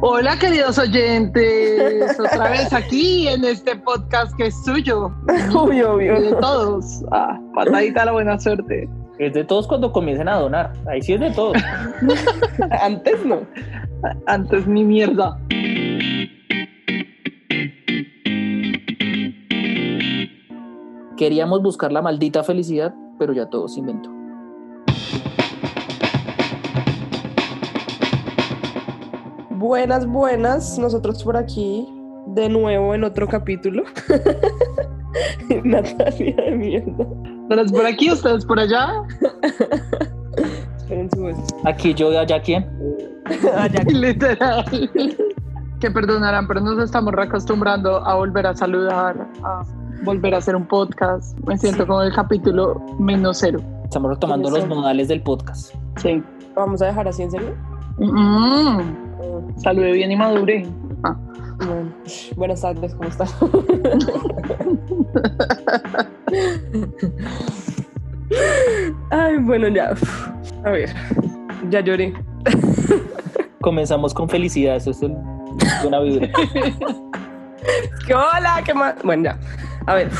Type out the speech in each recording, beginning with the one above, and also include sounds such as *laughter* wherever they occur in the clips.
Hola queridos oyentes, *laughs* otra vez aquí en este podcast que es suyo. *laughs* Obvio, obvio. De todos. Ah, patadita a la buena suerte. Es de todos cuando comiencen a donar. Ahí sí es de todos. *laughs* Antes no. Antes mi mierda. Queríamos buscar la maldita felicidad, pero ya todo se inventó. Buenas, buenas. Nosotros por aquí, de nuevo en otro capítulo. *laughs* Natalia de mierda. ¿Ustedes por aquí, ustedes por allá? Esperen su voz. Aquí yo y allá quién. *laughs* Allá. *laughs* Literal. Que perdonarán, pero nos estamos reacostumbrando a volver a saludar, a volver a hacer un podcast. Me siento como el capítulo menos cero. Estamos retomando los modales del podcast. Sí. Vamos a dejar así en serio. Mm, salude bien y madure. Ah. Bueno, buenas tardes, ¿cómo estás? Ay, bueno, ya. A ver, ya lloré. Comenzamos con felicidad, eso es el, una vibra. *laughs* ¿Qué hola? ¿Qué más? Bueno, ya. A ver.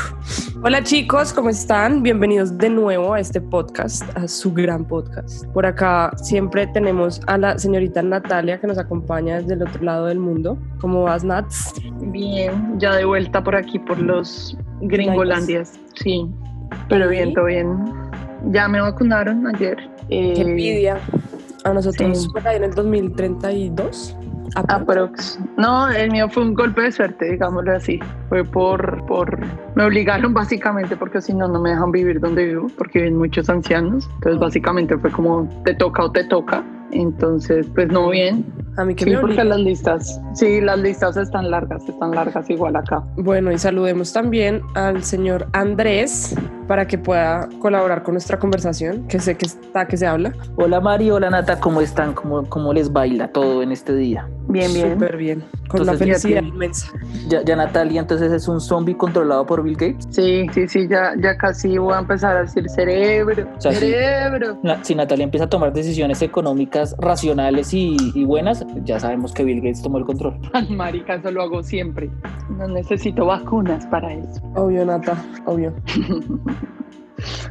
Hola chicos, ¿cómo están? Bienvenidos de nuevo a este podcast, a su gran podcast. Por acá siempre tenemos a la señorita Natalia que nos acompaña desde el otro lado del mundo. ¿Cómo vas, Nats? Bien, ya de vuelta por aquí, por los gringolandias. Sí, pero bien, todo bien. Ya me vacunaron ayer. Eh, Qué envidia. A nosotros sí. por ahí en el 2032. Aprox. Aprox. No, el mío fue un golpe de suerte, digámoslo así. Fue por, por, me obligaron básicamente porque si no, no me dejan vivir donde vivo porque viven muchos ancianos. Entonces básicamente fue como te toca o te toca. Entonces, pues no bien. A mí que Sí, me porque las listas, sí, las listas están largas, están largas igual acá. Bueno, y saludemos también al señor Andrés para que pueda colaborar con nuestra conversación, que sé que está, que se habla. Hola Mari, hola Nata, ¿cómo están? ¿Cómo, cómo les baila todo en este día? Bien, bien. Súper bien. Con Entonces, una felicidad inmensa. Ya, ya Natalia entonces es un zombie controlado por Bill Gates. Sí, sí, sí, ya, ya casi voy a empezar a decir cerebro, O sea, sí. cerebro. Na- Si Natalia empieza a tomar decisiones económicas racionales y, y buenas, ya sabemos que Bill Gates tomó el control. Marica, eso lo hago siempre. No necesito vacunas para eso. Obvio, Nata, obvio. *laughs*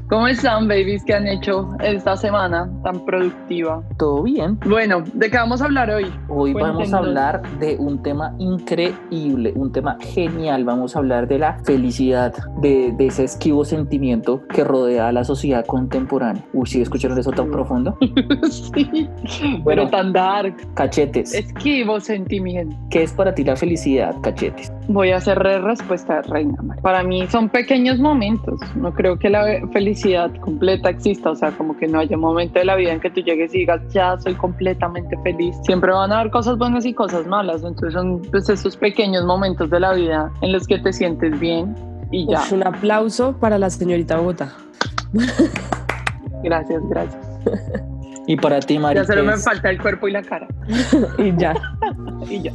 ¿Cómo están, babies? ¿Qué han hecho esta semana tan productiva? ¿Todo bien? Bueno, ¿de qué vamos a hablar hoy? Hoy vamos a Cuéntenos. hablar de un tema increíble, un tema genial. Vamos a hablar de la felicidad, de, de ese esquivo sentimiento que rodea a la sociedad contemporánea. Uy, ¿sí escucharon eso tan profundo? *laughs* sí, Bueno. pero tan dark. Cachetes. Esquivo sentimiento. ¿Qué es para ti la felicidad, cachetes? Voy a hacer re- respuesta reina. Para mí son pequeños momentos. No creo que la felicidad completa exista. O sea, como que no haya un momento de la vida en que tú llegues y digas, ya soy completamente feliz. Siempre van a haber cosas buenas y cosas malas. Entonces son pues, esos pequeños momentos de la vida en los que te sientes bien y ya. Uf, un aplauso para la señorita Bogotá. Gracias, gracias. *laughs* Y para ti, Mari, Ya solo ¿qué me falta el cuerpo y la cara. *laughs* Y ya. *laughs* Y ya.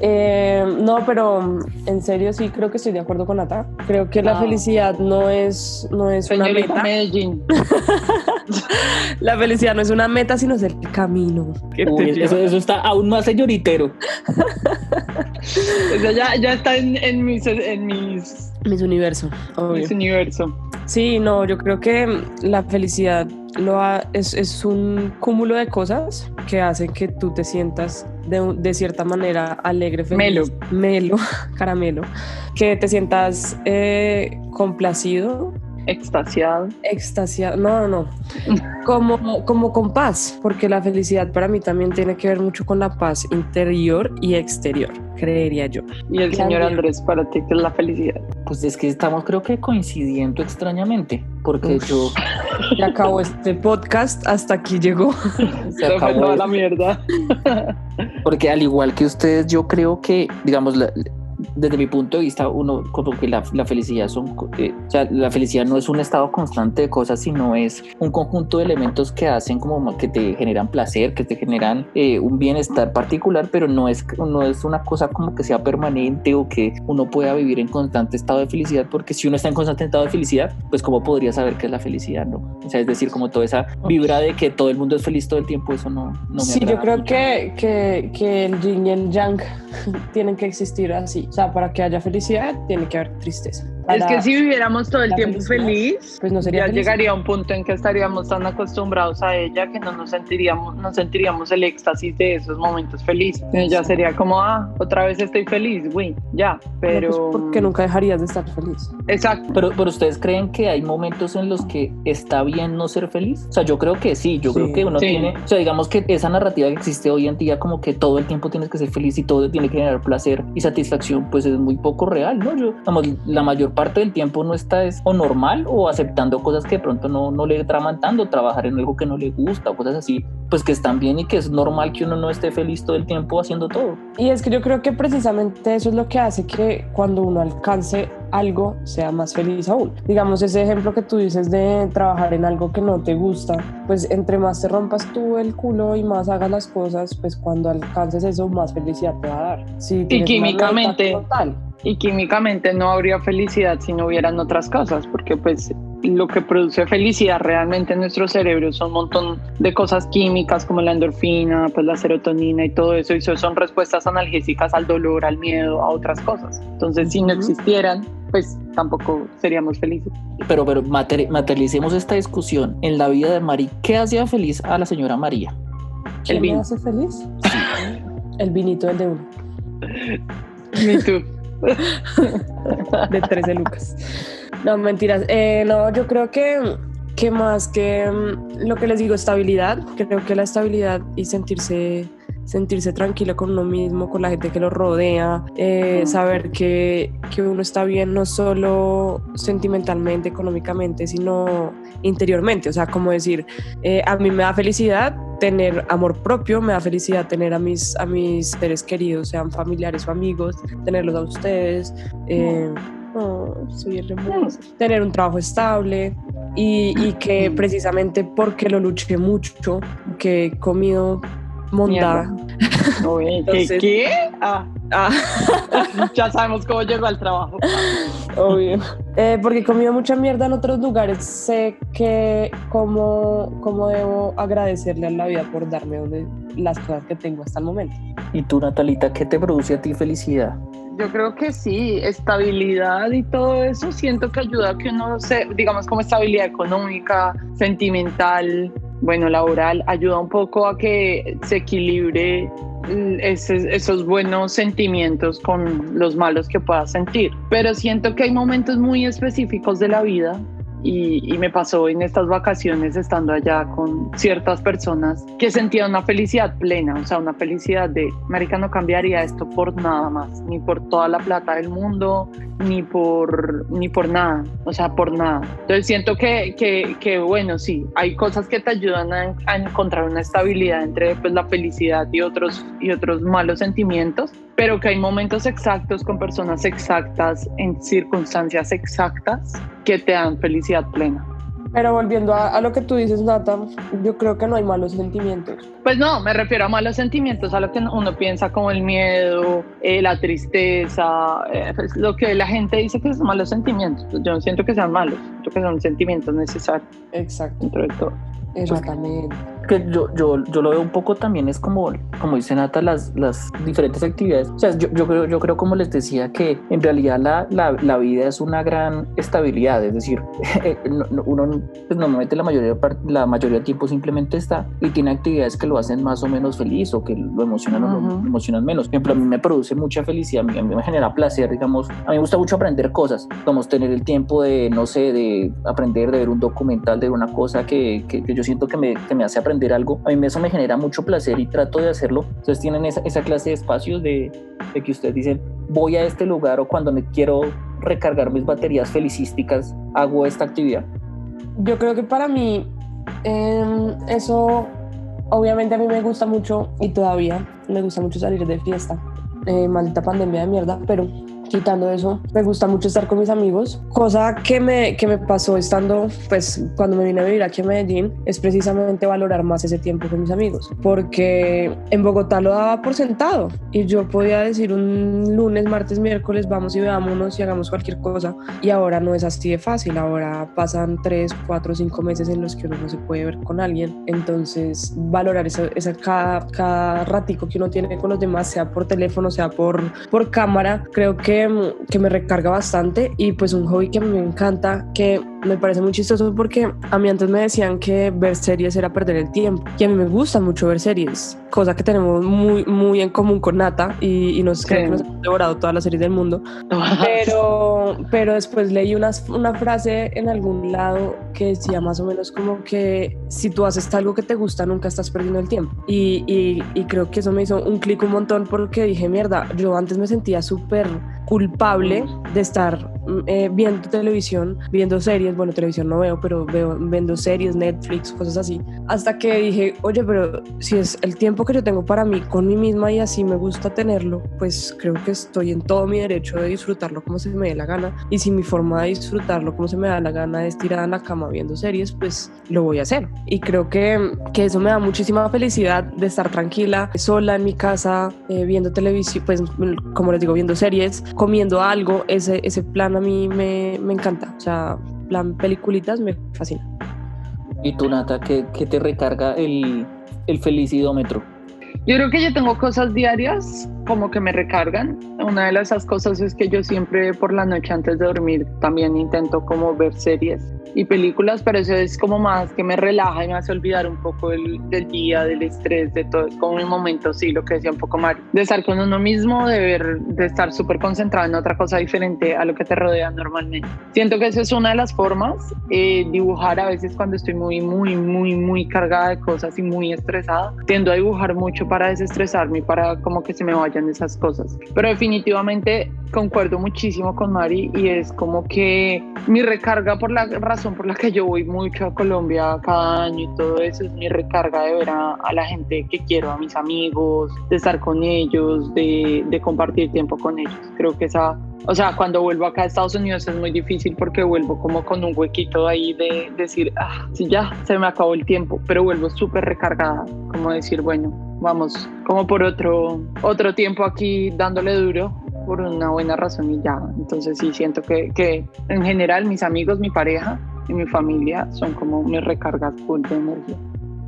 Eh, no, pero en serio sí creo que estoy de acuerdo con Nata. Creo que la Ah. felicidad no es, no es una meta. Medellín. *laughs* La felicidad no es una meta, sino es el camino. Uy, eso, eso está aún más señoritero. O sea, ya, ya está en, en mis, en mis, Mis universo, obvio. mis universo. Sí, no, yo creo que la felicidad lo ha- es, es un cúmulo de cosas que hacen que tú te sientas de, de cierta manera alegre, feliz. Melo. Melo, *laughs* caramelo. Que te sientas eh, complacido, Extasiado. extasiado. No, no, no. Como, como con paz, porque la felicidad para mí también tiene que ver mucho con la paz interior y exterior, creería yo. Y el señor También. Andrés, para ti, que es la felicidad. Pues es que estamos creo que coincidiendo extrañamente, porque Uf. yo Ya acabó este podcast, hasta aquí llegó. *laughs* se Se fue acabó toda la mierda. Porque al igual que ustedes, yo creo que, digamos, la- desde mi punto de vista, uno como que la, la felicidad son, eh, o sea, la felicidad no es un estado constante de cosas, sino es un conjunto de elementos que hacen como que te generan placer, que te generan eh, un bienestar particular, pero no es, no es una cosa como que sea permanente o que uno pueda vivir en constante estado de felicidad, porque si uno está en constante estado de felicidad, pues cómo podría saber qué es la felicidad, ¿no? O sea, es decir, como toda esa vibra de que todo el mundo es feliz todo el tiempo, eso no, no me Sí, yo creo que, que, que el yin y el yang *laughs* tienen que existir así. O sea, para que haya felicidad, tiene que haber tristeza. Es que si viviéramos todo el tiempo feliz, pues no sería ya feliz. llegaría a un punto en que estaríamos tan acostumbrados a ella que no nos sentiríamos, no sentiríamos el éxtasis de esos momentos felices. Ya sería como, ah, otra vez estoy feliz, güey, ya, pero... No, pues, porque nunca dejarías de estar feliz. Exacto. Pero, pero ustedes creen que hay momentos en los que está bien no ser feliz? O sea, yo creo que sí, yo Sí. creo que uno Sí. tiene, o sea, digamos que esa narrativa que existe hoy en día como que todo el tiempo tienes que ser feliz y todo tiene que generar placer y satisfacción, pues es muy poco real, ¿no? Yo, vamos, la mayor parte del tiempo no está es o normal o aceptando cosas que de pronto no, no le traman tanto, trabajar en algo que no le gusta o cosas así, pues que están bien y que es normal que uno no esté feliz todo el tiempo haciendo todo. Y es que yo creo que precisamente eso es lo que hace que cuando uno alcance algo sea más feliz aún. Digamos, ese ejemplo que tú dices de trabajar en algo que no te gusta, pues entre más te rompas tú el culo y más hagas las cosas, pues cuando alcances eso, más felicidad te va a dar. Tienes una químicamente-. Y químicamente no habría felicidad si no hubieran otras cosas, porque pues lo que produce felicidad realmente en nuestro cerebro son un montón de cosas químicas como la endorfina, pues la serotonina y todo eso, y eso son respuestas analgésicas al dolor, al miedo, a otras cosas. Entonces, si no existieran, pues tampoco seríamos felices. Pero, pero materi- materialicemos esta discusión en la vida de Mari. ¿Qué hacía feliz a la señora María? ¿Quién El vino. hace feliz? El vinito, el de uno, Ni tú. de 13 lucas. No, mentiras. Eh, no, yo creo que, que más que mm, lo que les digo, estabilidad. Creo que la estabilidad y sentirse, sentirse tranquilo con uno mismo, con la gente que lo rodea, eh, saber que, que uno está bien no solo sentimentalmente, económicamente, sino interiormente. O sea, como decir, eh, a mí me da felicidad tener amor propio, me da felicidad tener a mis, a mis seres queridos, sean familiares o amigos, tenerlos a ustedes. eh, oh, soy. Tener un trabajo estable y, y que precisamente porque lo luché mucho, que he comido monda. Oye, ¿qué? Entonces- ¿Qué? Ah, Ah, *laughs* ya sabemos cómo llegó al trabajo. obvio. Eh, porque he comido mucha mierda en otros lugares, sé que cómo, cómo debo agradecerle a la vida por darme donde, las cosas que tengo hasta el momento. Y tú, Natalita, ¿qué te produce a ti felicidad? Yo creo que sí, estabilidad y todo eso siento que ayuda a que uno se, digamos como estabilidad económica, sentimental, bueno, laboral, ayuda un poco a que se equilibre mm, ese- esos buenos sentimientos con los malos que puedas sentir. Pero siento que hay momentos muy específicos de la vida y, y me pasó en estas vacaciones estando allá con ciertas personas que sentía una felicidad plena, o sea, una felicidad de, marica, no cambiaría esto por nada más, ni por toda la plata del mundo, ni por, ni por nada, o sea, por nada. Entonces siento que, que, que bueno, sí, hay cosas que te ayudan a, a encontrar una estabilidad entre pues, la felicidad y otros, y otros malos sentimientos, pero que hay momentos exactos con personas exactas, en circunstancias exactas, que te dan felicidad plena. Pero volviendo a, a lo que tú dices, Nata, yo creo que no hay malos sentimientos. Pues no, me refiero a malos sentimientos, a lo que uno piensa como el miedo, eh, la tristeza, eh, pues lo que la gente dice que son malos sentimientos. Pues yo no siento que sean malos, creo que son sentimientos necesarios Exacto, dentro de todo. exactamente. Que yo, yo, yo lo veo un poco también es como, como dice Nata, las, las diferentes actividades. O sea, yo, yo, creo, yo creo, como les decía, que en realidad la, la, la vida es una gran estabilidad. Es decir, *laughs* no- uno pues, normalmente la mayoría, la mayoría del tiempo simplemente está y tiene actividades que lo hacen más o menos feliz o que lo emocionan o lo emocionan menos. Por ejemplo, a mí me produce mucha felicidad, a mí, a mí me genera placer, digamos. A mí me gusta mucho aprender cosas, como tener el tiempo de, no sé, de aprender, de ver un documental, de ver una cosa que, que, que yo siento que me, que me hace aprender algo. A mí eso me genera mucho placer y trato de hacerlo. Entonces tienen esa, esa clase de espacios de, de que ustedes dicen, voy a este lugar o cuando me quiero recargar mis baterías felicísticas, hago esta actividad. Yo creo que para mí em, eso, obviamente a mí me gusta mucho y todavía me gusta mucho salir de fiesta. Eh, maldita pandemia de mierda, pero quitando eso, me gusta mucho estar con mis amigos. Cosa que me, que me pasó estando, pues cuando me vine a vivir aquí a Medellín, es precisamente valorar más ese tiempo con mis amigos. Porque en Bogotá lo daba por sentado y yo podía decir un lunes, martes, miércoles, vamos y veámonos y hagamos cualquier cosa. Y ahora no es así de fácil. Ahora pasan tres, cuatro, cinco meses en los que uno no se puede ver con alguien. Entonces, valorar esa, esa cada, cada ratico que uno tiene con los demás, sea por teléfono, sea por, por cámara, creo que, que me recarga bastante. Y pues un hobby que me encanta, que me parece muy chistoso porque a mí antes me decían que ver series era perder el tiempo. Y a mí me gusta mucho ver series, cosa que tenemos muy, muy en común con Nata y, y nos creo que nos hemos devorado todas las series del mundo. Pero, pero después leí una, una frase en algún lado que decía más o menos como que si tú haces algo que te gusta, nunca estás perdiendo el tiempo. Y, y, y creo que eso me hizo un clic un montón porque dije, mierda, yo antes me sentía súper culpable de estar eh, viendo televisión, viendo series, bueno, televisión no veo, pero veo viendo series, Netflix, cosas así, hasta que dije, oye, pero si es el tiempo que yo tengo para mí con mí misma y así me gusta tenerlo, pues creo que estoy en todo mi derecho de disfrutarlo como se me dé la gana. Y si mi forma de disfrutarlo como se me da la gana es tirada en la cama viendo series, pues lo voy a hacer. Y creo que, que eso me da muchísima felicidad de estar tranquila, sola en mi casa, eh, viendo televisión, pues como les digo, viendo series, comiendo algo, ese, ese plan a mí me, me encanta. O sea, plan peliculitas me fascina. ¿Y tú, Nata, qué, qué te recarga el, el felicidómetro? Yo creo que yo tengo cosas diarias como que me recargan. Una de esas cosas es que yo siempre por la noche antes de dormir también intento como ver series y películas, pero eso es como más que me relaja y me hace olvidar un poco el, del día, del estrés, de todo. Como un momento, sí, lo que decía un poco Mari, de estar con uno mismo, de ver, de estar súper concentrado en otra cosa diferente a lo que te rodea normalmente. Siento que eso es una de las formas. Eh, dibujar a veces cuando estoy muy, muy, muy, muy cargada de cosas y muy estresada, tiendo a dibujar mucho para desestresarme para como que se me esas cosas. Pero definitivamente concuerdo muchísimo con Mari y es como que mi recarga por la razón por la que yo voy mucho a Colombia cada año y todo eso es mi recarga de ver a, la gente que quiero, a mis amigos, de estar con ellos, de, de compartir tiempo con ellos. Creo que esa o sea, cuando vuelvo acá a Estados Unidos es muy difícil porque vuelvo como con un huequito ahí de decir, ah, sí, ya, se me acabó el tiempo, pero vuelvo súper recargada, como decir, bueno, vamos, como por otro, otro tiempo aquí dándole duro por una buena razón y ya. Entonces sí siento que, que en general mis amigos, mi pareja y mi familia son como mis recargas full de energía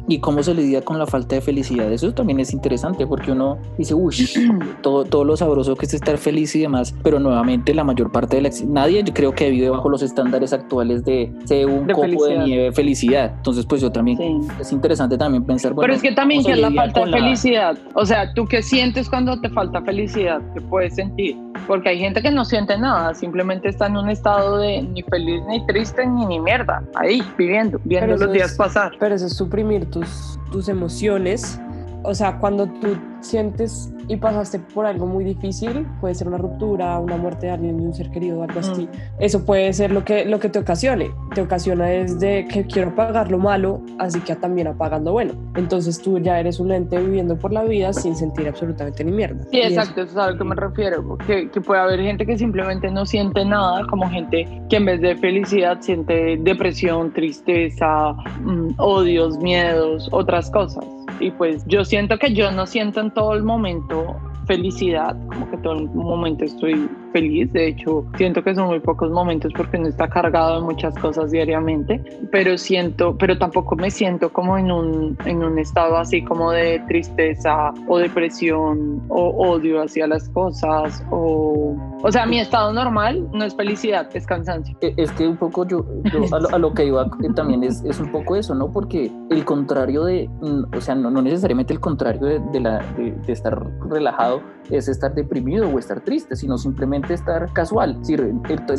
y cómo se lidia con la falta de felicidad. Eso también es interesante porque uno dice, uy, *clears throat* todo, todo lo sabroso que es estar feliz y demás, pero nuevamente la mayor parte de la... Nadie yo creo que vive bajo los estándares actuales de, de un De copo felicidad. de nieve felicidad. Entonces, pues yo también... Sí. Es interesante también pensar, bueno, Pero es que también ¿cómo que es la falta de con la- felicidad. O sea, ¿tú qué sientes cuando te falta felicidad? ¿Qué puedes sentir? Porque hay gente que no siente nada, simplemente está en un estado de ni feliz, ni triste, ni ni mierda. Ahí, viviendo, viendo Pero los días es- pasar. Pero eso es suprimir tus, tus emociones. O sea, cuando tú sientes y pasaste por algo muy difícil, puede ser una ruptura, una muerte de alguien, de un ser querido, algo así. Eso puede ser lo que, lo que te ocasione. Te ocasiona desde que quiero apagar lo malo, así que también apagando bueno. Entonces tú ya eres un ente viviendo por la vida sin sentir absolutamente ni mierda. Sí, Y eso- exacto, eso es a lo que me refiero. Que, que puede haber gente que simplemente no siente nada, como gente que en vez de felicidad siente depresión, tristeza, mm, odios, miedos, otras cosas. Y pues yo siento que yo no siento en todo el momento felicidad, como que todo el momento estoy feliz, de hecho siento que son muy pocos momentos porque no está cargado de muchas cosas diariamente, pero siento, pero tampoco me siento como en un, en un estado así como de tristeza o depresión o odio hacia las cosas o, o sea, mi estado normal no es felicidad, es cansancio. Eh, Es que un poco yo, yo a, lo, a lo que iba también es, es un poco eso, ¿no? Porque el contrario de, mm, o sea, no, no necesariamente el contrario de, de la, de, de estar relajado es estar deprimido o estar triste, sino simplemente estar casual. Es decir,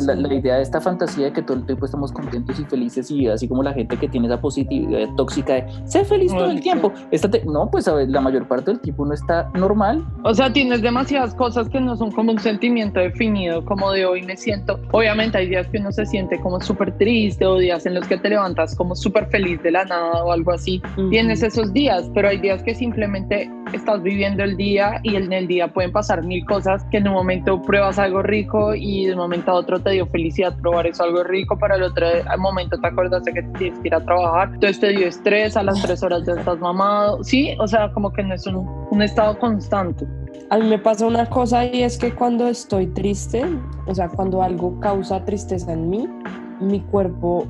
la, la idea de esta fantasía de que todo el tiempo estamos contentos y felices y así como la gente que tiene esa positividad tóxica de ser feliz todo el tiempo. Estate- no, pues a ver, la mayor parte del tiempo no está normal O sea, tienes demasiadas cosas que no son como un sentimiento de definido como de hoy me siento. Obviamente hay días que uno se siente como súper triste o días en los que te levantas como súper feliz de la nada o algo así. Tienes esos días, pero hay días que simplemente estás viviendo el día y en el día pueden pasar mil cosas que en un momento pruebas algo rico y de un momento a otro te dio felicidad probar eso algo rico, para el otro momento te acordaste que tienes que ir a trabajar, entonces te dio estrés, a las tres horas ya estás mamado, sí, o sea, como que no es un, un estado constante. A mí me pasa una cosa y es que cuando estoy triste, o sea, cuando algo causa tristeza en mí, mi cuerpo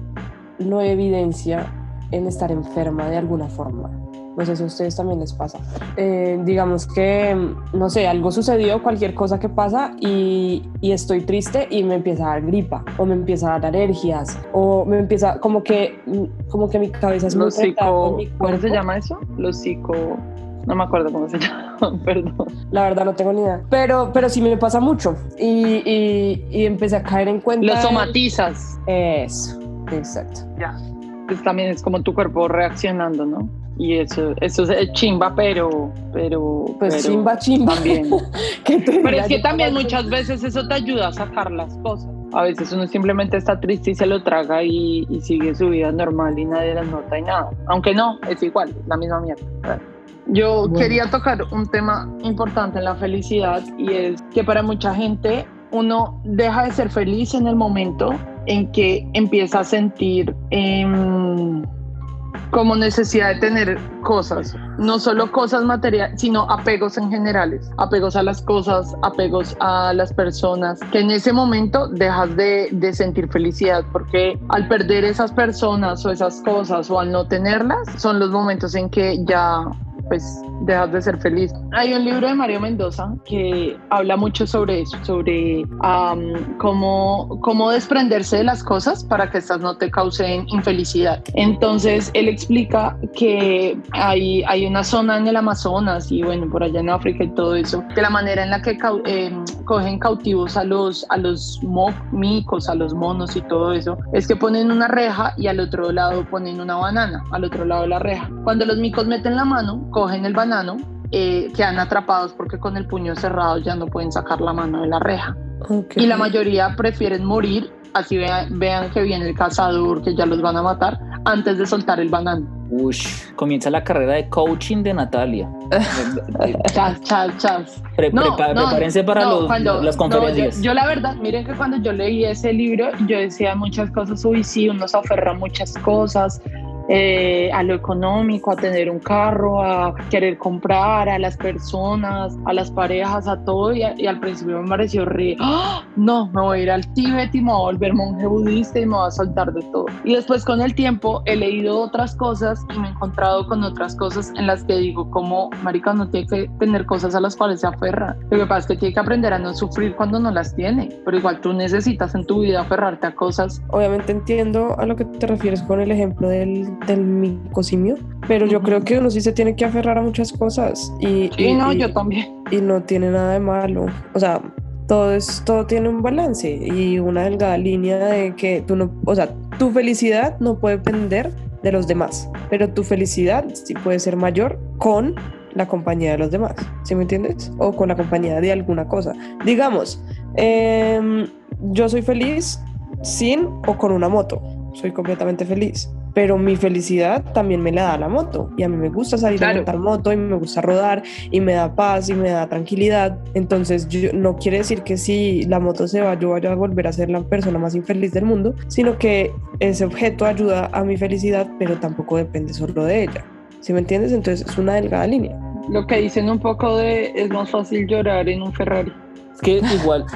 lo evidencia en estar enferma de alguna forma. No sé si a ustedes también les pasa. Eh, digamos que, no sé, algo sucedió, cualquier cosa que pasa y, y, estoy triste y me empieza a dar gripa o me empieza a dar alergias o me empieza como que, como que mi cabeza es muy psico, ¿Cómo se llama eso? Los psico... No me acuerdo cómo se *laughs* llama, perdón. La verdad no tengo ni idea. Pero, pero sí me pasa mucho y, y, y empecé a caer en cuenta. Lo somatizas. Eso, exacto. Ya. Pues también es como tu cuerpo reaccionando, ¿no? Y eso, eso es chimba, pero, pero, pues chimba, chimba. También. *laughs* pero es que también muchas veces eso te ayuda a sacar las cosas. A veces uno simplemente está triste y se lo traga y, y sigue su vida normal y nadie las nota y nada. Aunque no, es igual, la misma mierda. Yo quería tocar un tema importante en la felicidad y es que para mucha gente uno deja de ser feliz en el momento en que empieza a sentir eh, como necesidad de tener cosas, no solo cosas materiales, sino apegos en generales, apegos a las cosas, apegos a las personas, que en ese momento dejas de, sentir felicidad, porque al perder esas personas o esas cosas o al no tenerlas, son los momentos en que ya pues dejas de ser feliz. Hay un libro de Mario Mendoza que habla mucho sobre eso, sobre cómo, cómo desprenderse de las cosas para que estas no te causen infelicidad. Entonces, él explica que hay, hay una zona en el Amazonas y bueno, por allá en África y todo eso, que la manera en la que em, cogen cautivos a los, a los micos, a los monos y todo eso, es que ponen una reja y al otro lado ponen una banana, al otro lado de la reja. Cuando los micos meten la mano, cogen el banano, eh, quedan atrapados porque con el puño cerrado ya no pueden sacar la mano de la reja. Y la mayoría prefieren morir, así vean, vean que viene el cazador, que ya los van a matar, antes de soltar el banano. Uy, comienza la carrera de coaching de Natalia. *laughs* chas, chas, chas. prepárense para las conferencias. yo, la verdad, miren que cuando yo leí ese libro, yo decía muchas cosas, uy, sí, uno se aferra a muchas cosas, eh, a lo económico, a tener un carro, a querer comprar, a las personas, a las parejas, a todo. Y, al principio me pareció re, ¡Ah! no, me voy a ir al Tíbet y me voy a volver monje budista y me voy a soltar de todo. Y después con el tiempo he leído otras cosas y me he encontrado con otras cosas en las que digo, como, marica, no tiene que tener cosas a las cuales se aferra. Lo que pasa es que tiene que aprender a no sufrir cuando no las tiene, pero igual tú necesitas en tu vida aferrarte a cosas. Obviamente entiendo a lo que te refieres con el ejemplo del del micosimio, pero yo creo que uno sí se tiene que aferrar a muchas cosas y, y no, yo también. Y no tiene nada de malo, o sea, todo es, todo tiene un balance y una delgada línea de que tú no, o sea, tu felicidad no puede depender de los demás, pero tu felicidad sí puede ser mayor con la compañía de los demás, ¿sí me entiendes? O con la compañía de alguna cosa. Digamos, em, yo soy feliz sin o con una moto, soy completamente feliz pero mi felicidad también me la da la moto y a mí me gusta salir a montar moto y me gusta rodar y me da paz y me da tranquilidad. Entonces yo, no quiere decir que si la moto se va yo vaya a volver a ser la persona más infeliz del mundo, sino que ese objeto ayuda a mi felicidad, pero tampoco depende solo de ella. ¿Sí me entiendes? Entonces es una delgada línea. Lo que dicen un poco de es más fácil llorar en un Ferrari. Es que igual,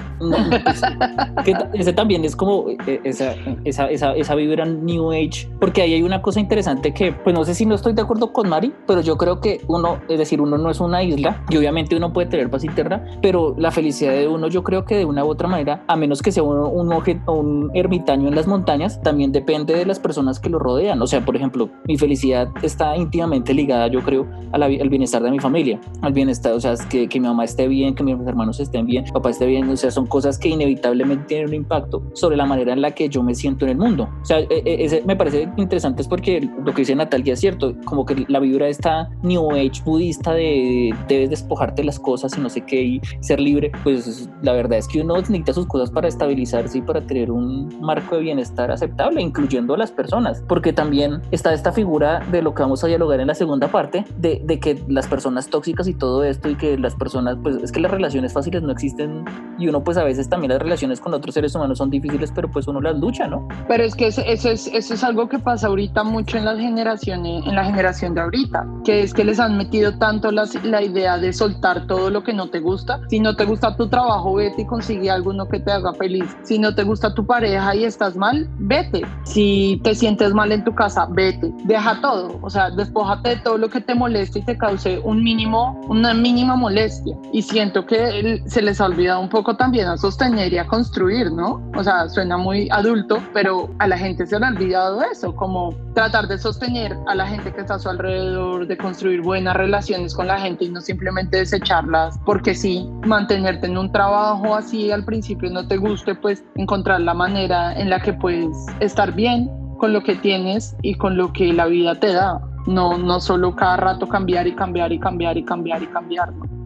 que ese también es como eh, esa, esa, esa, esa, vibra New Age, porque ahí hay una cosa interesante que, pues no sé si no estoy de acuerdo con Mari, pero yo creo que uno, es decir, uno no es una isla y obviamente uno puede tener paz interna, pero la felicidad de uno yo creo que de una u otra manera, a menos que sea uno, un, un ermitaño en las montañas, también depende de las personas que lo rodean. O sea, por ejemplo, mi felicidad está íntimamente ligada, yo creo, al bienestar de mi familia, al bienestar, o sea, que, que mi mamá esté bien, que mis hermanos estén bien, papá esté bien, o sea, son cosas que inevitablemente tienen un impacto sobre la manera en la que yo me siento en el mundo. O sea, e, e, ese me parece interesante es porque lo que dice Natalia es cierto, como que la vibra esta New Age budista de debes despojarte las cosas y no sé qué y ser libre, pues la verdad es que uno necesita sus cosas para estabilizarse y para tener un marco de bienestar aceptable, incluyendo a las personas, porque también está esta figura de lo que vamos a dialogar en la segunda parte, de, de que las personas tóxicas y todo esto y que las personas, pues es que las relaciones fáciles no existen y uno pues a veces también las relaciones con otros seres humanos son difíciles, pero pues uno las lucha, ¿no? Pero es que eso, eso es, eso es algo que pasa ahorita mucho en las generaciones, en la generación de ahorita, que es que les han metido tanto la, la idea de soltar todo lo que no te gusta. Si no te gusta tu trabajo, vete y consigue alguno que te haga feliz. Si no te gusta tu pareja y estás mal, vete. Si te sientes mal en tu casa, vete. Deja todo, o sea, despójate de todo lo que te moleste y te cause un mínimo, una mínima molestia. Y siento que se les ha olvidado un poco también a sostener y a construir, ¿no? O sea, suena muy adulto, pero a la gente se le ha olvidado eso, como tratar de sostener a la gente que está a su alrededor, de construir buenas relaciones con la gente y no simplemente desecharlas, porque sí, mantenerte en un trabajo así al principio no te guste, pues encontrar la manera en la que puedes estar bien con lo que tienes y con lo que la vida te da. No, no solo cada rato cambiar y cambiar y cambiar y cambiar y cambiar. ¿no?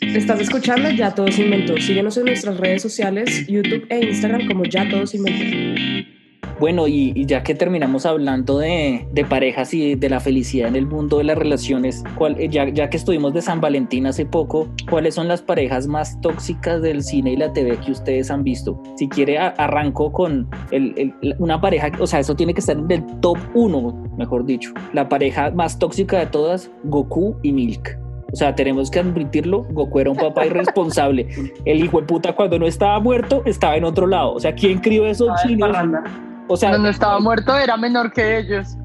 Estás escuchando Ya Todos Inventó. Síguenos en nuestras redes sociales, YouTube e Instagram como Ya Todos Inventó. Bueno, y, ya que terminamos hablando de, de, parejas y de la felicidad en el mundo de las relaciones, ¿cuál, ya, ya, que estuvimos de San Valentín hace poco, ¿cuáles son las parejas más tóxicas del cine y la TV que ustedes han visto? Si quiere, arranco con el, el, una pareja, o sea, eso tiene que estar en el top 1, mejor dicho. La pareja más tóxica de todas, Goku y Milk. O sea, tenemos que admitirlo, Goku era un papá irresponsable. El hijo de puta cuando no estaba muerto estaba en otro lado. O sea, ¿quién crió esos chinos? O sea, cuando estaba muerto era menor que ellos.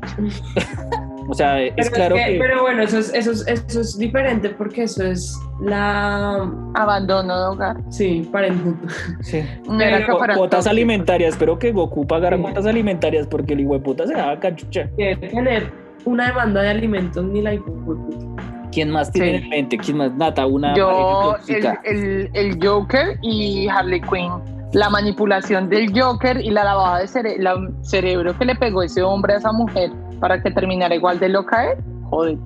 o sea, es claro que, Pero bueno, eso es, eso, es, eso es diferente porque eso es la... Abandono de hogar. Sí, parenthood. Sí. Pero, cuotas alimentarias. Espero que Goku pagara sí. cuotas alimentarias porque el hijo de puta se daba cachucha. Quiere tener una demanda de alimentos ni la hijo de puta. ¿Quién más tiene sí. en mente? ¿Quién más? Nata, una Yo, el, el, el, Joker y Harley Quinn. La manipulación del Joker y la lavada de cere la cerebro que le pegó ese hombre a esa mujer para que terminara igual de loca él. Joder.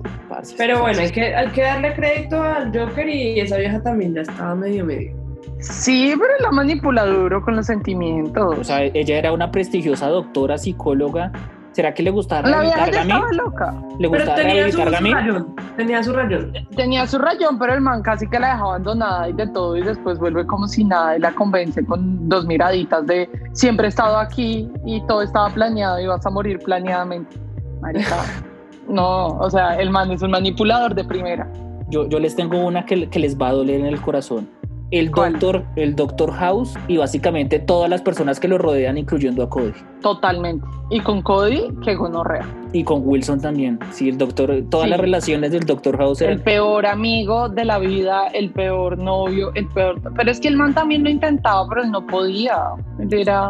Pero bueno, hay que, hay que darle crédito al Joker y esa vieja también ya estaba medio medio. Sí, pero la manipula duro con los sentimientos. O sea, ella era una prestigiosa doctora, psicóloga, ¿Será que le gustaba La vieja ya estaba loca. ¿Le gustaba pero tenía su, su rayón. Tenía su rayón. Tenía su rayón, pero el man casi que la dejaba abandonada y de todo y después vuelve como si nada y la convence con dos miraditas de siempre he estado aquí y todo estaba planeado y vas a morir planeadamente. Marica. *laughs* no, o sea, el man es un manipulador de primera. Yo, yo les tengo una que, que les va a doler en el corazón el doctor, el doctor House y básicamente todas las personas que lo rodean, incluyendo a Cody. Totalmente. Y con Cody, que gonorrea. Y con Wilson también. Sí, el doctor, todas sí. las relaciones del doctor House eran... El peor amigo de la vida, el peor novio, el peor. Pero es que el man también lo intentaba, pero él no podía. Él era,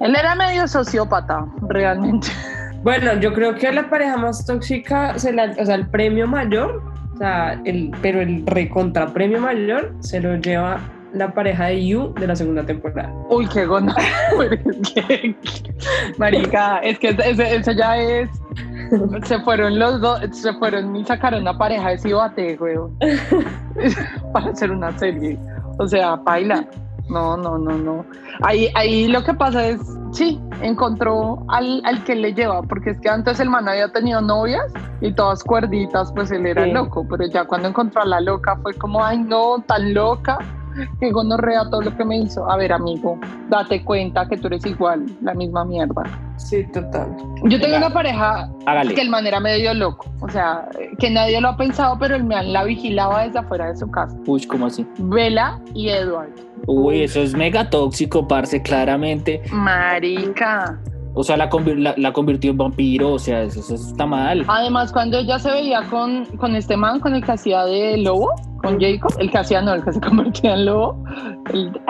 él era medio sociópata, realmente. Bueno, yo creo que la pareja más tóxica, se la, o sea, el premio mayor sea, el, pero el recontra premio mayor se lo lleva la pareja de You de la segunda temporada. Uy, qué gona. *laughs* Marica, es que ese, ya es. Se fueron los dos, se fueron y sacaron una pareja de Cibate, weón. *laughs* Para hacer una serie. O sea, baila. No, no, no, no. Ahí, ahí lo que pasa es, sí, encontró al, al, que le lleva, porque es que antes el man había tenido novias y todas cuerditas, pues él era sí. loco, pero ya cuando encontró a la loca fue como, ay no, tan loca, que gonorrea todo lo que me hizo. A ver, amigo, date cuenta que tú eres igual, la misma mierda. Sí, total. Yo tengo una pareja Hágale. que el man era medio loco, o sea, que nadie lo ha pensado, pero el man la vigilaba desde afuera de su casa. Uy, ¿cómo así? Vela y Edward. Uy, eso es mega tóxico, parce, claramente. Marica. O sea, la, convir la, la, convirtió en vampiro, o sea, eso, eso, está mal. Además, cuando ella se veía con, con este man, con el que hacía de lobo, con Jacob, el que hacía, no, el que se *laughs* convertía en lobo, el,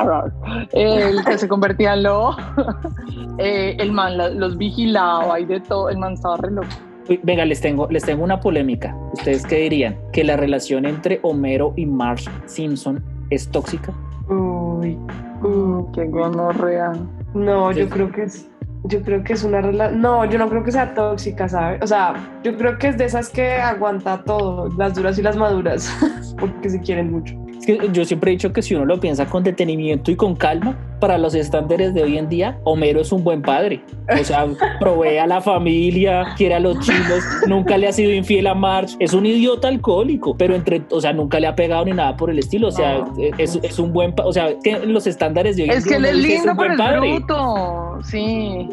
el que se convertía en lobo, *laughs* eh, el man la, los vigilaba y de todo, el man estaba re loco. Venga, les tengo, les tengo una polémica. ¿Ustedes qué dirían? ¿Que la relación entre Homero y Marge Simpson es tóxica? Uy, Mm, qué gonorrea. no, yo creo que es, yo creo que es una relación, no, yo no creo que sea tóxica, ¿sabes? O sea, yo creo que es de esas que aguanta todo, las duras y las maduras, *laughs* porque se quieren mucho. Es que yo siempre he dicho que si uno lo piensa con detenimiento y con calma, para los estándares de hoy en día, Homero es un buen padre. O sea, *laughs* provee a la familia, quiere a los chinos, nunca le ha sido infiel a Marge. Es un idiota alcohólico, pero entre, o sea, nunca le ha pegado ni nada por el estilo. O sea, No. es, es un buen, o sea, que los estándares de hoy en Es día que él uno es dice, lindo, un pero buen es padre. bruto. Sí.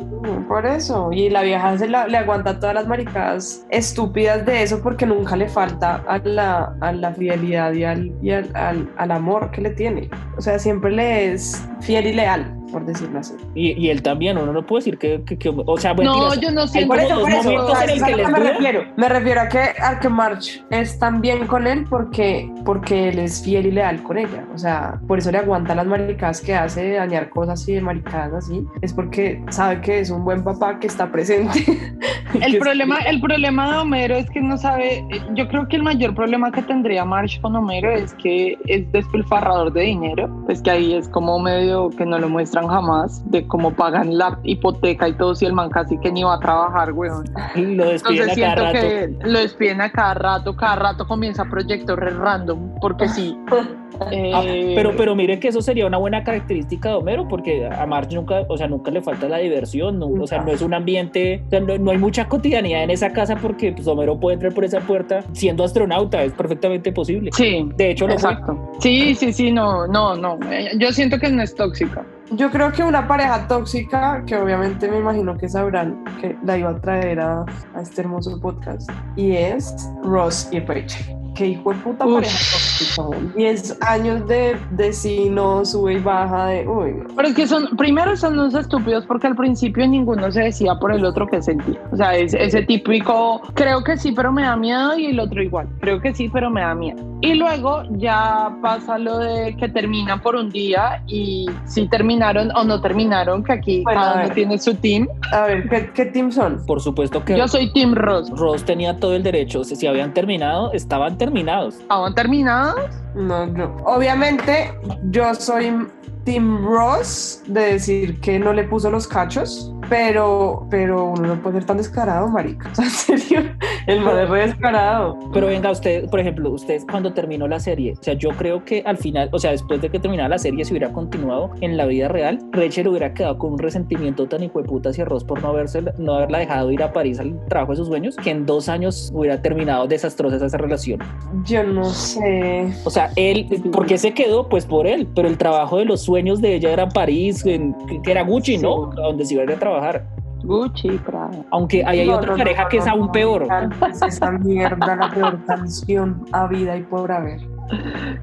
Por eso, y la vieja se la- le aguanta todas las maricadas estúpidas de eso porque nunca le falta a la, a la fidelidad y, al, y al, al- al amor que le tiene. O sea, siempre le es fiel y leal, por decirlo así. Y, y él también, uno no puede decir que, que- que- o sea, No, mentiras. yo no siento Por eso, por eso, momentos a en el eso que les me dura. refiero. Me refiero a que, a que March es tan bien con él porque, porque él es fiel y leal con ella. O sea, por eso le aguanta las maricadas que hace de dañar cosas y de maricadas así. Es porque sabe que es un buen papá que está presente. *laughs* El problema, el problema de Homero es que no sabe, yo creo que el mayor problema que tendría Marsh con Homero es que es despilfarrador de dinero, pues que ahí es como medio que no lo muestran jamás, de cómo pagan la hipoteca y todo, si el man casi que ni va a trabajar, weón. Lo despiden Entonces a cada siento rato. que lo despiden a cada rato, cada rato comienza proyectos re random, porque sí. *laughs* Eh, Ah, pero, pero miren que eso sería una buena característica de Homero, porque a Marge nunca, o sea, nunca le falta la diversión, no, o sea, no es un ambiente, o sea, no, no hay mucha cotidianidad en esa casa porque pues, Homero puede entrar por esa puerta siendo astronauta, es perfectamente posible. Sí, De hecho, lo fue. exacto. Sí, sí, sí, no, no, no. Eh, Yo siento que no es tóxica. Yo creo que una pareja tóxica, que obviamente me imagino que sabrán que la iba a traer a, este hermoso podcast, y es Ross y Rachel. Qué hijo de puta pareja tóxica. güey. 10 años de, de sí, no sube y baja de. Uy, no. Pero es que son, primero son unos estúpidos porque al principio ninguno se decía por el otro que sentía. O sea, es ese típico, creo que sí, pero me da miedo y el otro igual. Creo que sí, pero me da miedo. Y luego ya pasa lo de que terminan por un día y si terminaron o no terminaron, que aquí Bueno, cada uno tiene su team. A ver, ¿qué, qué team son? Por supuesto que Yo soy Team Ross. Ross tenía todo el derecho, o sea, si habían terminado, estaban terminados. ¿Estaban terminados? No, no. Obviamente, yo soy Team Ross de decir que no le puso los cachos, pero, pero uno no puede ser tan descarado, marica. O *laughs* sea, en serio, el man es re descarado. Pero venga, usted, por ejemplo, usted cuando terminó la serie, o sea, yo creo que al final, o sea, después de que terminara la serie, si hubiera continuado en la vida real, Rachel hubiera quedado con un resentimiento tan hijo de puta hacia Ross por no, haberse, no haberla dejado ir a París al trabajo de sus sueños, que en dos años hubiera terminado desastrosa esa relación. Yo no sé. O sea, él, ¿por qué se quedó? Pues por él, pero el trabajo de los sueños de ella era en París, en- que era Gucci, ¿no? Donde se iba a ir a trabajar. Gucci, Prada. Aunque ahí hay No, otra no, pareja no, que es aún peor. Es esa mierda la peor canción a vida y por haber.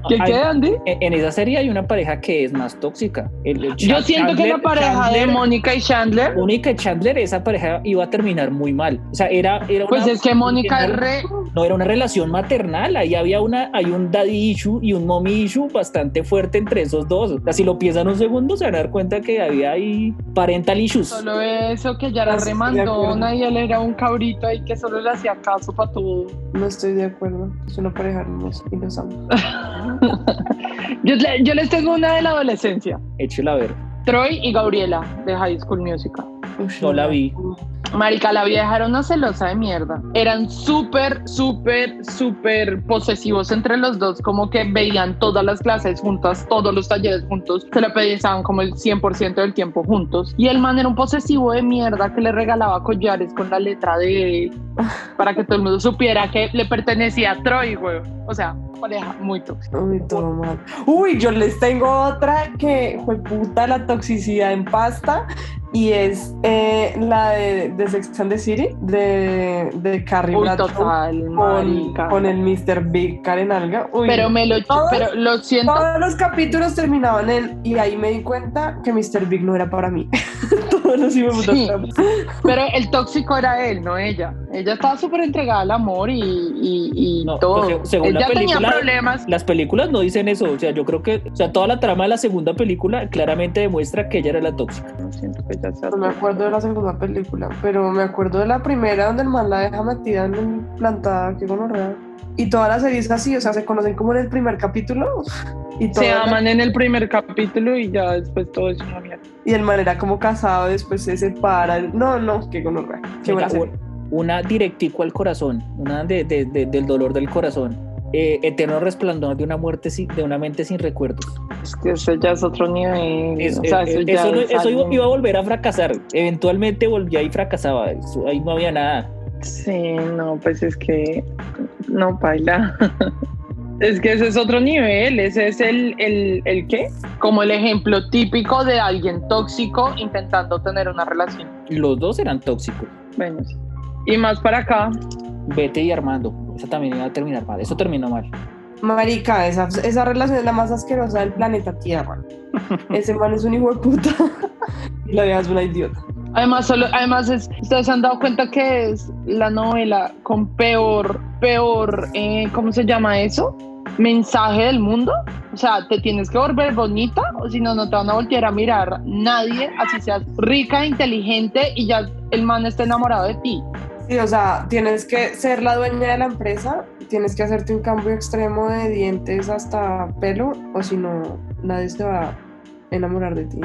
¿Qué Hay- queda, Andy? En esa serie hay una pareja que es más tóxica. El- el Yo siento que la Chandler- pareja de Chandler- Mónica y Chandler, Mónica y Chandler, esa pareja iba a terminar muy mal. O sea, era, era pues una- es que Mónica es re... no era una relación maternal, ahí había una, hay un daddy issue y un mommy issue bastante fuerte entre esos dos. O sea, si lo piensan un segundo, se van a dar cuenta que había ahí parental issues. Solo eso, que ella era No remandona acuerdo. y él era un cabrito ahí que solo le hacía caso para todo. No estoy de acuerdo. Es una pareja hermosa y los amo. Yo, le- yo les tengo una de la adolescencia. Échela a ver. Troy y Gabriela de High School Musical. Ush, No la vi. Marica, la vieja era una celosa de mierda. Eran súper, súper, súper posesivos entre los dos, como que veían todas las clases juntas, todos los talleres juntos, se lo pensaban como el 100% del tiempo juntos. Y el man era un posesivo de mierda que le regalaba collares con la letra de *laughs* para que todo el mundo supiera que le pertenecía a Troy, güey. O sea, pareja muy tóxica. Uy, todo mal. Uy, yo les tengo otra que fue puta la toxicidad en pasta y es eh, la de, de Sex and the City de, de Carrie Uy, Bradshaw total, con, con el Mr. Big Karen Alga. Uy, Pero me lo, Todos- pero lo siento. todos los capítulos terminaban en y ahí me di cuenta que Mr. Big no era para mí. *laughs* Sí. Pero el tóxico era él, no ella. Ella estaba súper entregada al amor y, y, y No, todo. pues, según la ella tenía película- problemas. Las películas no dicen eso, o sea, yo creo que, o sea, toda la trama de la segunda película claramente demuestra que ella era la tóxica. No siento que ella sea No me acuerdo de la segunda película, pero me acuerdo de la primera donde el man la deja metida en el plantada, que gonorrea. y toda la serie es así, o sea, se conocen como en el primer capítulo y Se aman en el primer capítulo y ya después todo es una mierda. y el man era como casado, después se separan. No, no, qué gonorrea. Qué serie. una directico al corazón, una de, de- de- del dolor del corazón. Eh, Eterno resplandor de una muerte sin- de una mente sin recuerdos. Es que eso ya es otro nivel. Es- o sea, eh, eso, eh, eso no- es eso iba, iba a volver a fracasar. Eventualmente volvía y fracasaba. Eso- ahí no había nada. Sí, no, pues es que no baila. *laughs* Es que ese es otro nivel, ese es el, el, el qué? Como el ejemplo típico de alguien tóxico intentando tener una relación. Los dos eran tóxicos. Bueno, sí. Y más para acá, Vete y Armando. Esa también iba a terminar mal. Eso terminó mal. Marica, esa, esa relación es la más asquerosa del planeta Tierra. *laughs* Ese man es un hijo de puta. *laughs* y la vieja es una idiota. Además, solo, además es, ustedes han dado cuenta que es la novela con peor, peor, eh, ¿cómo se llama eso? Mensaje del mundo. O sea, te tienes que volver bonita o si no, no te van a voltear a mirar nadie, así seas rica, inteligente y ya el man está enamorado de ti. Sí, o sea, tienes que ser la dueña de la empresa, tienes que hacerte un cambio extremo de dientes hasta pelo, o si no, nadie se va a enamorar de ti.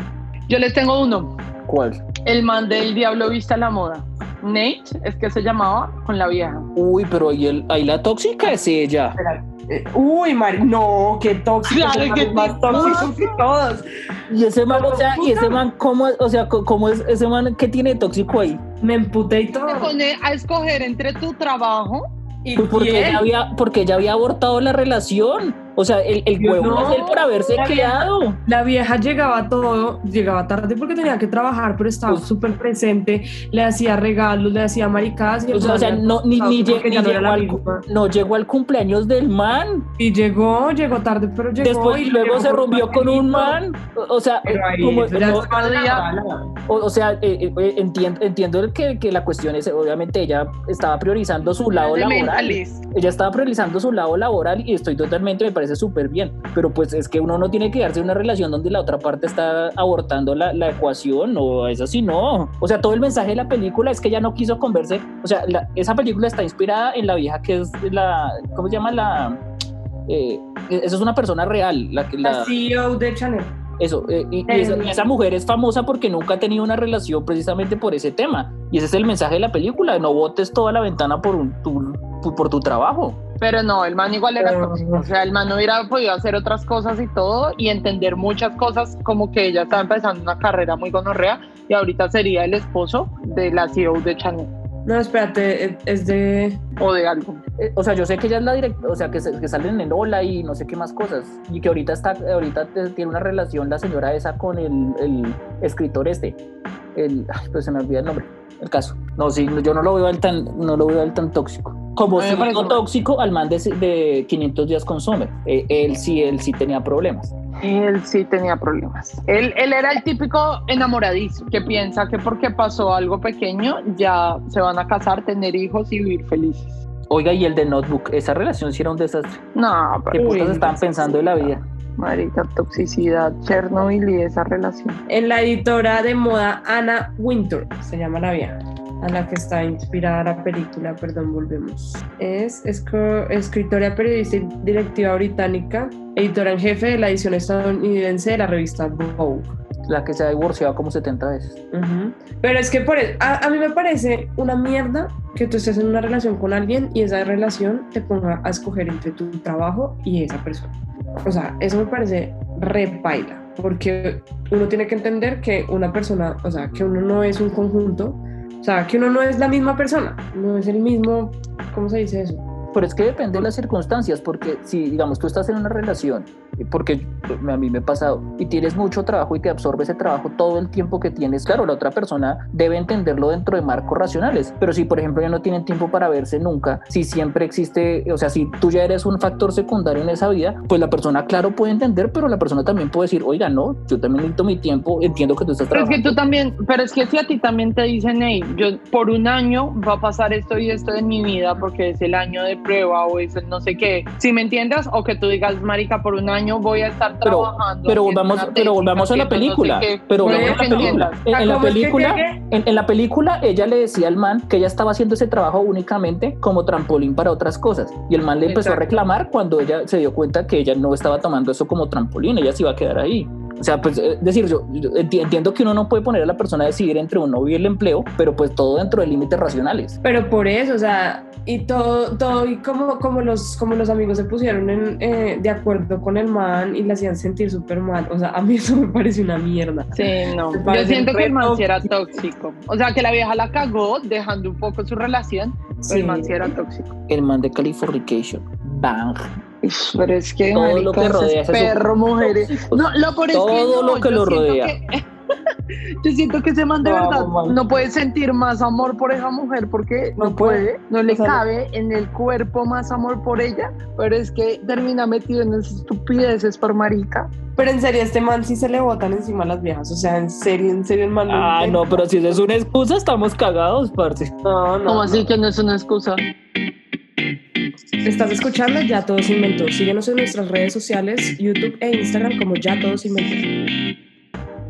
Yo les tengo uno. ¿Cuál? El man del Diablo Vista a la Moda. Nate, es que se llamaba con la vieja. Uy, pero ahí, el- ahí la tóxica es ella. Espera, eh, uy, Mari, no, qué tóxico. Claro que más tóxico que todos. Y ese man, o sea, y ese man, ¿cómo, o sea, cómo es ese man que tiene tóxico ahí? Me emputé y Te todo. pone a escoger entre tu trabajo Y Pues porque ella había, porque ella había abortado la relación. O sea, el, el huevo no. es él por haberse La quedado. La vieja llegaba todo, llegaba tarde porque tenía que trabajar, pero estaba súper presente, le hacía regalos, le hacía maricadas. Y, O sea, o no, ni, ni, porque lle- ya ni llegó al, misma. no llegó al cumpleaños del man. Y llegó, llegó tarde, pero llegó. Después y luego se rompió con un man. O, sea, ahí, como- no- o, o sea, eh, eh, eh, entiendo, entiendo que, que la cuestión es, obviamente ella estaba priorizando su lado laboral. Ella estaba priorizando su lado laboral y estoy totalmente, me parece súper bien, pero pues es que uno no tiene que darse una relación donde la otra parte está abortando la, la ecuación, o es así, no. O sea, todo el mensaje de la película es que ella no quiso converse, o sea, la- esa película está inspirada en la vieja que es la, ¿cómo se llama? La... eh, eso es una persona real, la La la, CEO de Chanel. eso, eh, y, y esa, esa mujer es famosa porque nunca ha tenido una relación precisamente por ese tema. Y ese es el mensaje de la película, no botes toda la ventana por, un, tu- por tu trabajo. Pero no, el man igual era tóxico. O sea, el man hubiera podido hacer otras cosas y todo y entender muchas cosas, como que ella estaba empezando una carrera muy gonorrea y ahorita sería el esposo de la CEO de Chanel No, espérate, es- es de. o de algo. Eh, o sea, yo sé que ella es la directora, o sea, que, que salen en Ola y no sé qué más cosas. Y que ahorita está, ahorita tiene una relación la señora esa con el, el escritor este. El, ay, pues se me olvida el nombre. El caso. No, sí, yo no lo veo al tan, no lo veo al tan tóxico. Como si no tóxico al man de, de 500 días con Sommer. Eh, él sí, él sí tenía problemas. Él sí tenía problemas. Él, él era el típico enamoradizo que piensa que porque pasó algo pequeño ya se van a casar, tener hijos y vivir felices. Oiga, y el de Notebook, esa relación sí era un desastre. No, ¿Qué pero Uy, putas estaban no, pensando de la vida? marica, toxicidad, Chernobyl y esa relación. En la editora de moda Anna Wintour, se llama la vieja, a la que está inspirada la película, perdón, volvemos. Es escritora, periodista y directiva británica, editora en jefe de la edición estadounidense de la revista Vogue. La que se ha divorciado como 70 veces. Pero es que por e- a, a mí me parece una mierda que tú estés en una relación con alguien y esa relación te ponga a escoger entre tu trabajo y esa persona. O sea, eso me parece repaila, porque uno tiene que entender que una persona, o sea, que uno no es un conjunto, o sea, que uno no es la misma persona, no es el mismo, ¿cómo se dice eso? Pero es que depende de las circunstancias, porque si, digamos, tú estás en una relación, eh, porque a mí me ha pasado, y tienes mucho trabajo y te absorbe ese trabajo todo el tiempo que tienes, claro, la otra persona debe entenderlo dentro de marcos racionales, pero si, por ejemplo, ya no tienen tiempo para verse nunca, si siempre existe, o sea, si tú ya eres un factor secundario en esa vida, pues la persona, claro, puede entender, pero la persona también puede decir, oiga, no, yo también necesito mi tiempo, entiendo que tú estás Pero es trabajando. que tú también, pero es que si a ti también te dicen, hey, yo por un año va a pasar esto y esto en mi vida porque es el año de prueba o es el no sé qué. Si me entiendes, o que tú digas, marica, por un año voy a estar Pero, trabajando. pero haciendo volvamos, pero volvamos a la haciendo no sé película. pero volvamos a la película. entiendas. En, en la ¿Cómo es que película, en, en la película, ella le decía al man que ella estaba haciendo ese trabajo únicamente como trampolín para otras cosas. Y el man le empezó a reclamar cuando ella se dio cuenta que ella no estaba tomando eso como trampolín, ella se iba a quedar ahí. O sea, pues es decir, yo, yo enti- entiendo que uno no puede poner a la persona a decidir entre un novio y el empleo, pero pues todo dentro de límites racionales. Pero por eso, o sea, y todo, todo, y como, como, los, como los amigos se pusieron en, eh, de acuerdo con el man y le hacían sentir súper mal. O sea, a mí *laughs* eso me parece una mierda. Sí, no. Yo siento que el man sí era tóxico. O sea, que la vieja la cagó dejando un poco su relación, Sí. el man sí era tóxico. El man de Californication. Bang. Pero es que Todo marica, lo que rodea es ese perro, mujeres. tóxico. No, lo peor es que Todo no, lo que lo rodea. que- *laughs* yo siento que ese man de No, verdad man. no puede sentir más amor por esa mujer porque no, No puede, puede. no le O sea, cabe en el cuerpo más amor por ella, pero es que termina metido en esas estupideces por marica. Pero en serio, este man sí se le botan encima a las viejas. O sea, en serio, en serio, el man. Ah, no, pero si eso es una excusa, estamos cagados, parce. No, no. Como así que no es una excusa? Estás escuchando Ya Todo se inventó. Síguenos en nuestras redes sociales, YouTube e Instagram como Ya Todo se inventó.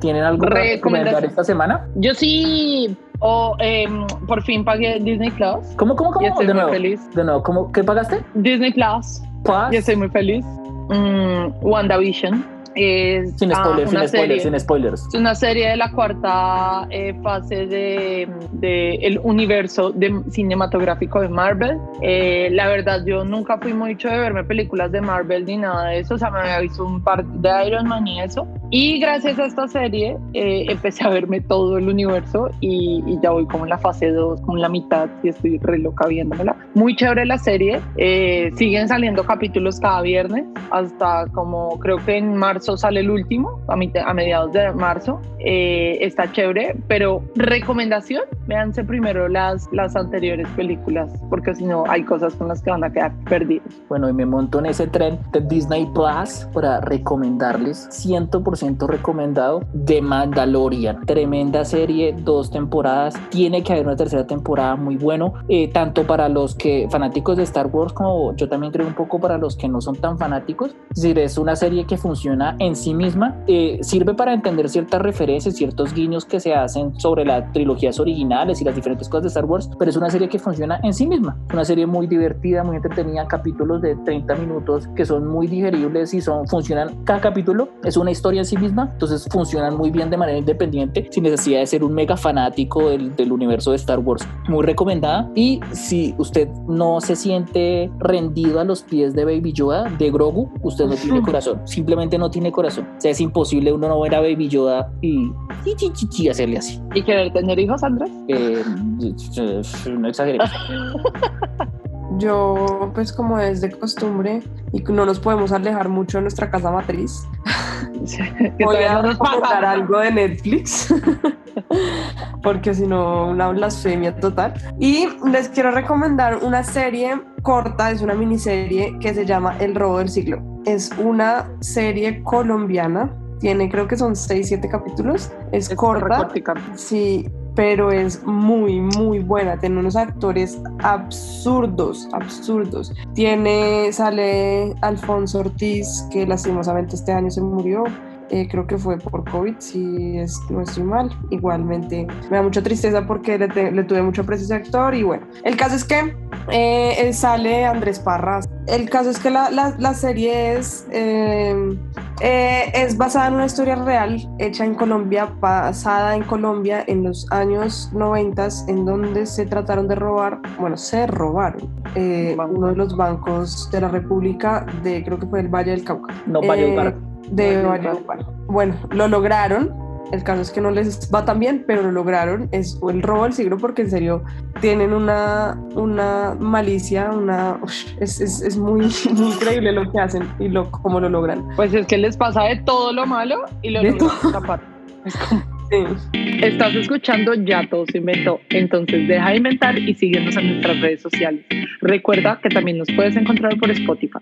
¿Tienen algo Recomendación. recomendar esta semana? Yo sí, o em, por fin pagué Disney Plus ¿Cómo, cómo, y cómo? estoy De muy nuevo. feliz. De nuevo, ¿cómo, ¿qué pagaste? Disney Plus Paz. y estoy muy feliz. Mm, WandaVision es Sin ah, spoilers, una sin serie. sin spoilers. Es una serie de la cuarta eh, fase de, de el universo de- cinematográfico de Marvel. Eh, la verdad, yo nunca fui mucho de verme películas de Marvel ni nada de eso. O sea, me había visto un par de Iron Man y eso. Y gracias a esta serie eh, empecé a verme todo el universo y, y ya voy como en la fase 2, como en la mitad y estoy re loca viéndomela. Muy chévere la serie. Eh, siguen saliendo capítulos cada viernes hasta como creo que en marzo sale el último, a, mitad- a mediados de marzo. Eh, está chévere, pero recomendación, véanse primero las, las anteriores películas porque si no hay cosas con las que van a quedar perdidos. Bueno, y me monto en ese tren de Disney Plus para recomendarles 100% recomendado The Mandalorian. Tremenda serie, dos temporadas. Tiene que haber una tercera temporada muy bueno, eh, tanto para los que fanáticos de Star Wars como yo también creo un poco para los que no son tan fanáticos. Es decir, es una serie que funciona en sí misma, eh, sirve para entender ciertas referencias, ciertos guiños que se hacen sobre las trilogías originales y las diferentes cosas de Star Wars, pero es una serie que funciona en sí misma. Es una serie muy divertida, muy entretenida, capítulos de 30 minutos que son muy digeribles y son, funcionan, cada capítulo es una historia en sí misma, entonces funcionan muy bien de manera independiente, sin necesidad de ser un mega fanático del, del universo de Star Wars. Muy recomendada. Y si usted no se siente rendido a los pies de Baby Yoda, de Grogu, usted no tiene *laughs* corazón, simplemente no tiene corazón. O sea, es imposible uno no ver a Baby Yoda y, y, y- y- y hacerle así. ¿Y querer tener hijos, Andrés? Eh, no exageremos. *laughs* Yo, pues como es de costumbre y no nos podemos alejar mucho de nuestra casa matriz, *laughs* Que todavía a no nos algo de Netflix. *laughs* Porque si no, una blasfemia total. Y les quiero recomendar una serie corta, es una miniserie que se llama El robo del siglo. Es una serie colombiana, tiene creo que son 6, 7 capítulos. Es, Es corta. Sí, pero es muy, muy buena. Tiene unos actores absurdos, absurdos. Tiene, sale Alfonso Ortiz, que lastimosamente este año se murió. Eh, creo que fue por COVID, si es, no estoy mal. Igualmente me da mucha tristeza porque le, te- le tuve mucho aprecio a ese actor. Y bueno, el caso es que eh, sale Andrés Parras. El caso es que la, la- la serie es, eh, eh, es basada en una historia real hecha en Colombia, basada en Colombia en los años 90, en donde se trataron de robar, bueno, se robaron uno de los bancos de la República de, creo que fue el Valle del Cauca. No, vaya Eh, para. De Valledupar. Bueno, lo lograron. El caso es que no les va tan bien, pero lo lograron. Es el robo del siglo porque en serio tienen una, una malicia, una... es, es, es muy, muy *laughs* increíble lo que hacen y lo, cómo lo logran. Pues es que les pasa de todo lo malo y lo De logran tapar. Es como, Sí. estás escuchando, ya todo se inventó. Entonces deja de inventar y síguenos en nuestras redes sociales. Recuerda que también nos puedes encontrar por Spotify.